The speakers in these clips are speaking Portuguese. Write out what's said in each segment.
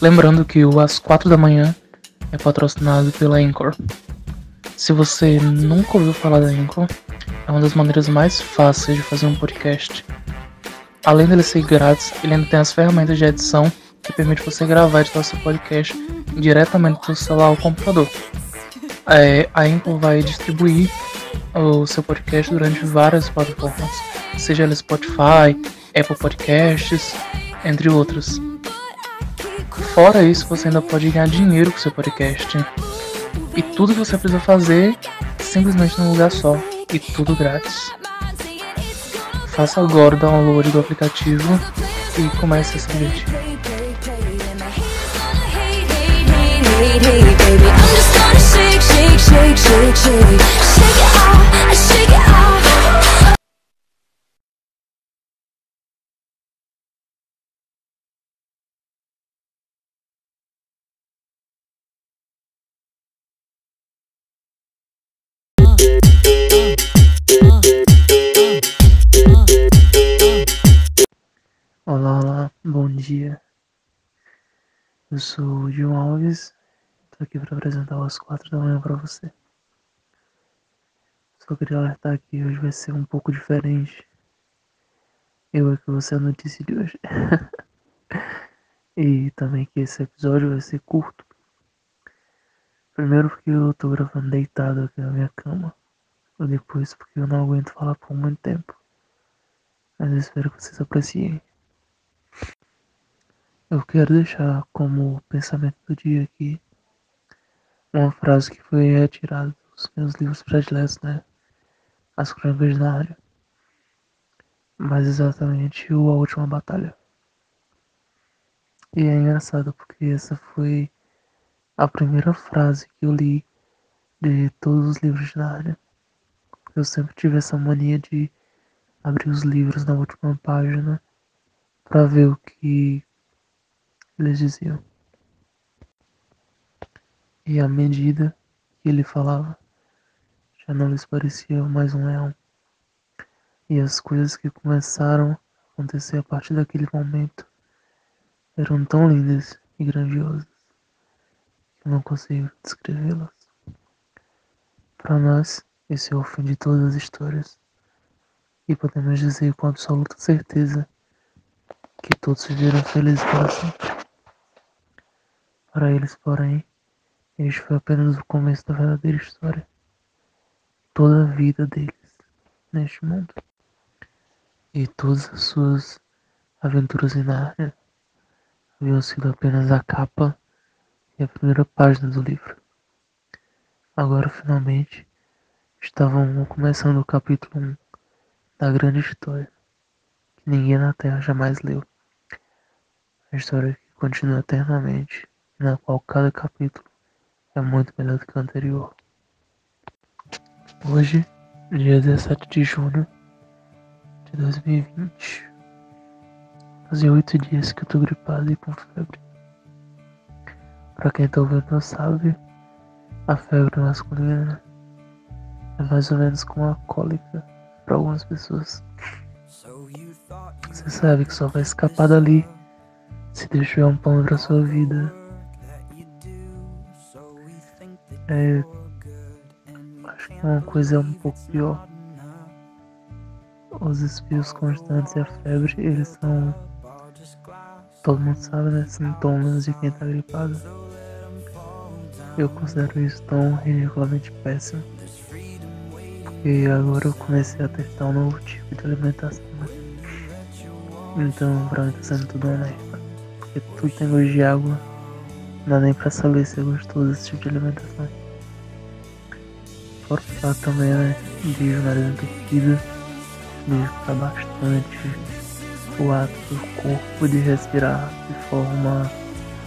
Lembrando que o Às 4 da manhã é patrocinado pela Anchor. Se você nunca ouviu falar da Anchor, é uma das maneiras mais fáceis de fazer um podcast. Além dele ser grátis, ele ainda tem as ferramentas de edição que permite você gravar e editar seu podcast diretamente do celular ou computador. É, a Anchor vai distribuir o seu podcast durante várias plataformas, seja ele Spotify, Apple Podcasts, entre outras. Fora isso, você ainda pode ganhar dinheiro com seu podcast. E tudo que você precisa fazer simplesmente num lugar só. E tudo grátis. Faça agora o download do aplicativo e comece a se divertir. Olá, olá, bom dia. Eu sou o Gil Alves, tô aqui para apresentar às quatro da manhã para você. Só queria alertar que hoje vai ser um pouco diferente. Eu é que ser a notícia de hoje. e também que esse episódio vai ser curto. Primeiro porque eu tô gravando deitado aqui na minha cama. E depois porque eu não aguento falar por muito tempo. Mas eu espero que vocês apreciem. Eu quero deixar como pensamento do dia aqui uma frase que foi retirada dos meus livros prediletos, né? As Crônicas de Nárnia. Mais exatamente o A Última Batalha. E é engraçado porque essa foi a primeira frase que eu li de todos os livros de Nárnia. Eu sempre tive essa mania de abrir os livros na última página para ver o que eles diziam. E à medida que ele falava, já não lhes parecia mais um leão. E as coisas que começaram a acontecer a partir daquele momento eram tão lindas e grandiosas que eu não consigo descrevê-las. Para nós, esse é o fim de todas as histórias. E podemos dizer com absoluta certeza que todos viveram felizes para sempre. Para eles, porém, este foi apenas o começo da verdadeira história. Toda a vida deles neste mundo. E todas as suas aventuras em Nárnia haviam sido apenas a capa e a primeira página do livro. Agora, finalmente, estavam começando o capítulo 1 da grande história que ninguém na Terra jamais leu. A história que continua eternamente na qual cada capítulo é muito melhor do que o anterior. Hoje, dia 17 de junho de 2020, fazia oito dias que eu tô gripado e com febre. Pra quem tá ouvindo não sabe, a febre masculina é mais ou menos como a cólica para algumas pessoas. Você sabe que só vai escapar dali se deixar um pão pra sua vida é, acho que é uma coisa um pouco pior. Os espirros constantes e a febre, eles são. Todo mundo sabe, né? Sintomas de quem tá gripado. Eu considero isso tão ridiculamente péssimo. Porque agora eu comecei a testar um novo tipo de alimentação. Né? Então, pra mim tá sendo tudo uma. Porque tudo tem gosto de água não dá nem pra saber se é gostoso esse tipo de alimentação. Fato também, né, de nariz entupido, dificultar bastante o ato do corpo de respirar de forma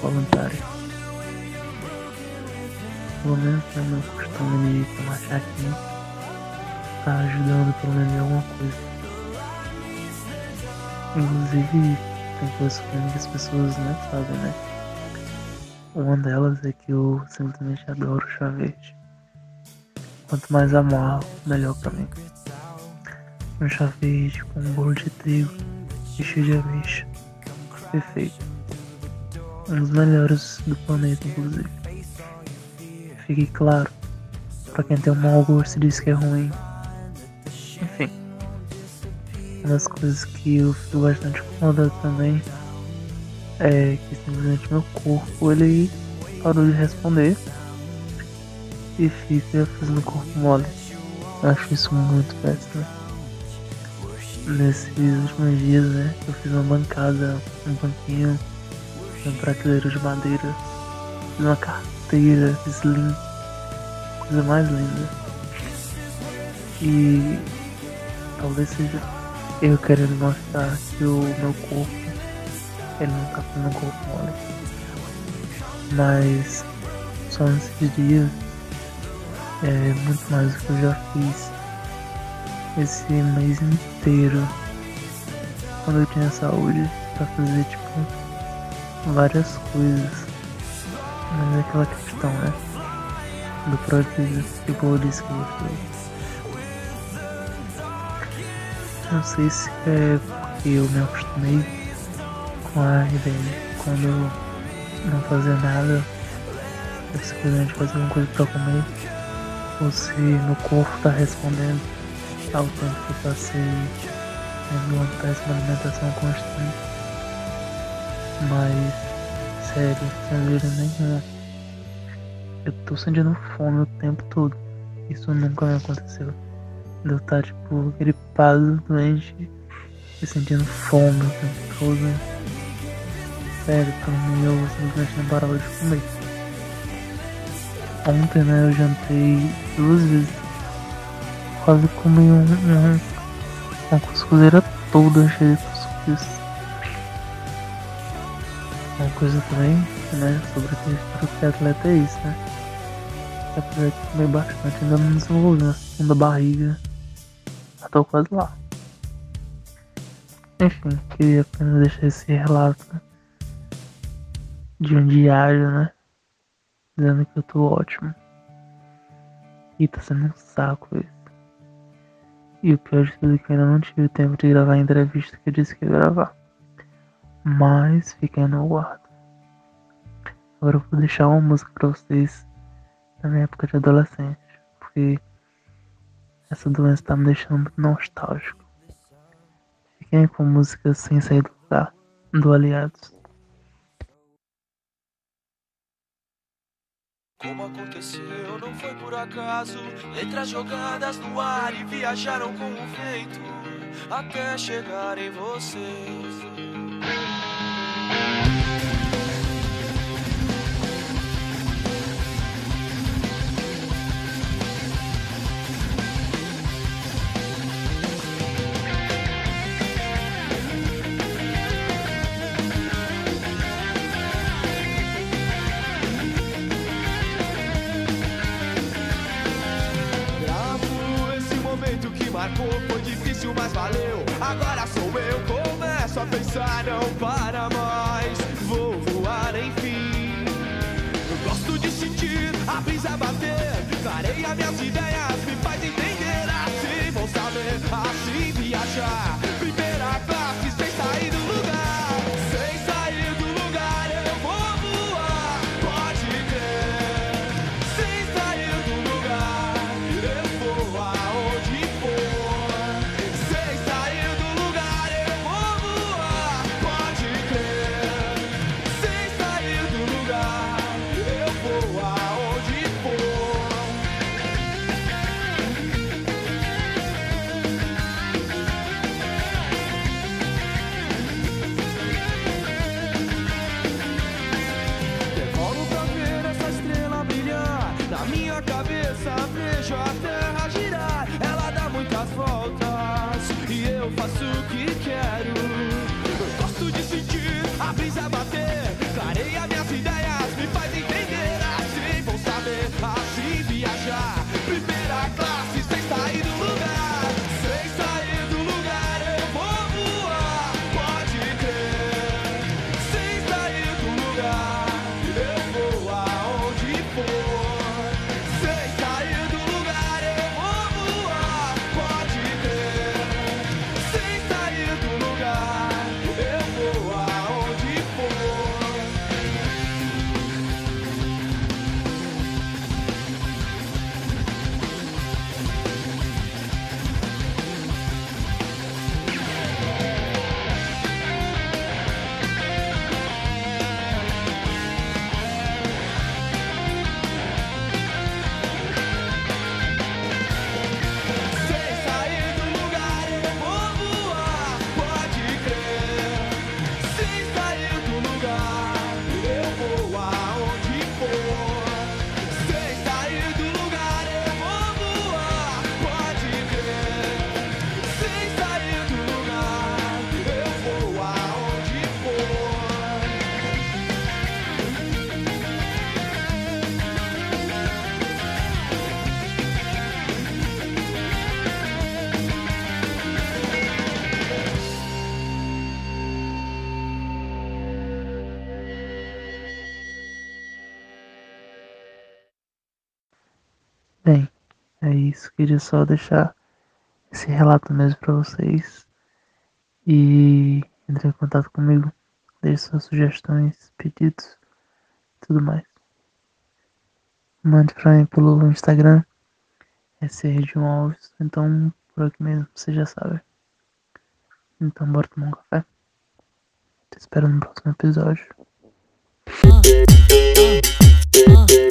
voluntária. Pelo menos é meu costume de tomar chá aqui, tá ajudando pelo menos em alguma coisa. Inclusive, tem coisas que as pessoas não sabem, né? Uma delas é que eu simplesmente adoro chá verde. Quanto mais amargo, melhor pra mim. Um chá verde com um bolo de trigo e cheio de ameixa. Perfeito. um dos melhores do planeta, inclusive. Fique claro, para quem tem um mau gosto diz que é ruim. Enfim, uma das coisas que eu fico bastante incomodado também é que simplesmente meu corpo ele parou de responder e fica fazendo corpo mole. Eu acho isso muito péssimo. Nesses últimos dias, né, eu fiz uma bancada, um banquinho, uma prateleira de madeira, fiz uma carteira slim, coisa mais linda. E talvez seja eu querendo mostrar que o meu corpo ele não tá fazendo um corpo mole. Mas só nesses dias é muito mais do que eu já fiz esse mês inteiro quando eu tinha saúde pra fazer tipo várias coisas. Mas é aquela questão, né? Do prodígio que o povo disse que eu Não sei se é porque eu me acostumei com a ideia quando eu não fazia nada, eu simplesmente fazia alguma coisa pra comer, ou se meu corpo tá respondendo ao tempo que passei tendo uma péssima alimentação constante. Mas, sério, sem zoeira nenhuma, eu tô sentindo fome o tempo todo. Isso nunca me aconteceu. Eu estar, tipo, gripado, doente e sentindo fome o tempo todo. Sério, pra mim eu simplesmente não parava de comer. Ontem, né, eu jantei duas vezes. Quase comi um, um, uma cuscuzeira toda cheia de cuscuz. Uma coisa também, né, sobre a que atleta é isso, né? Apesar de comer bastante, ainda não desenvolvi uma segunda barriga. Já quase lá. Enfim, queria apenas deixar esse relato de um diário, né? Dizendo que eu tô ótimo. E tá sendo um saco isso. E o pior de tudo é que eu ainda não tive tempo de gravar a entrevista que eu disse que ia gravar. Mas fiquei no guardo. Agora eu vou deixar uma música pra vocês da minha época de adolescente. Porque essa doença tá me deixando muito nostálgico. Fiquem com música sem sair do lugar, do Aliados. Como aconteceu, não foi por acaso. Letras jogadas no ar e viajaram com o vento até chegar em você. Marcou, foi difícil, mas valeu. Agora sou eu, começo a pensar, não para mais. Vou voar, enfim. Eu gosto de sentir a brisa bater. Clareia minhas ideias, me faz entender. Assim vou saber, assim viajar. É isso. Queria só deixar esse relato mesmo para vocês. E entre em contato comigo. Deixe suas sugestões, pedidos tudo mais. Mande pra mim pelo Instagram. É Sergio Alves. Então, por aqui mesmo, você já sabe. Então, bora tomar um café. Te espero no próximo episódio. Uh, uh, uh.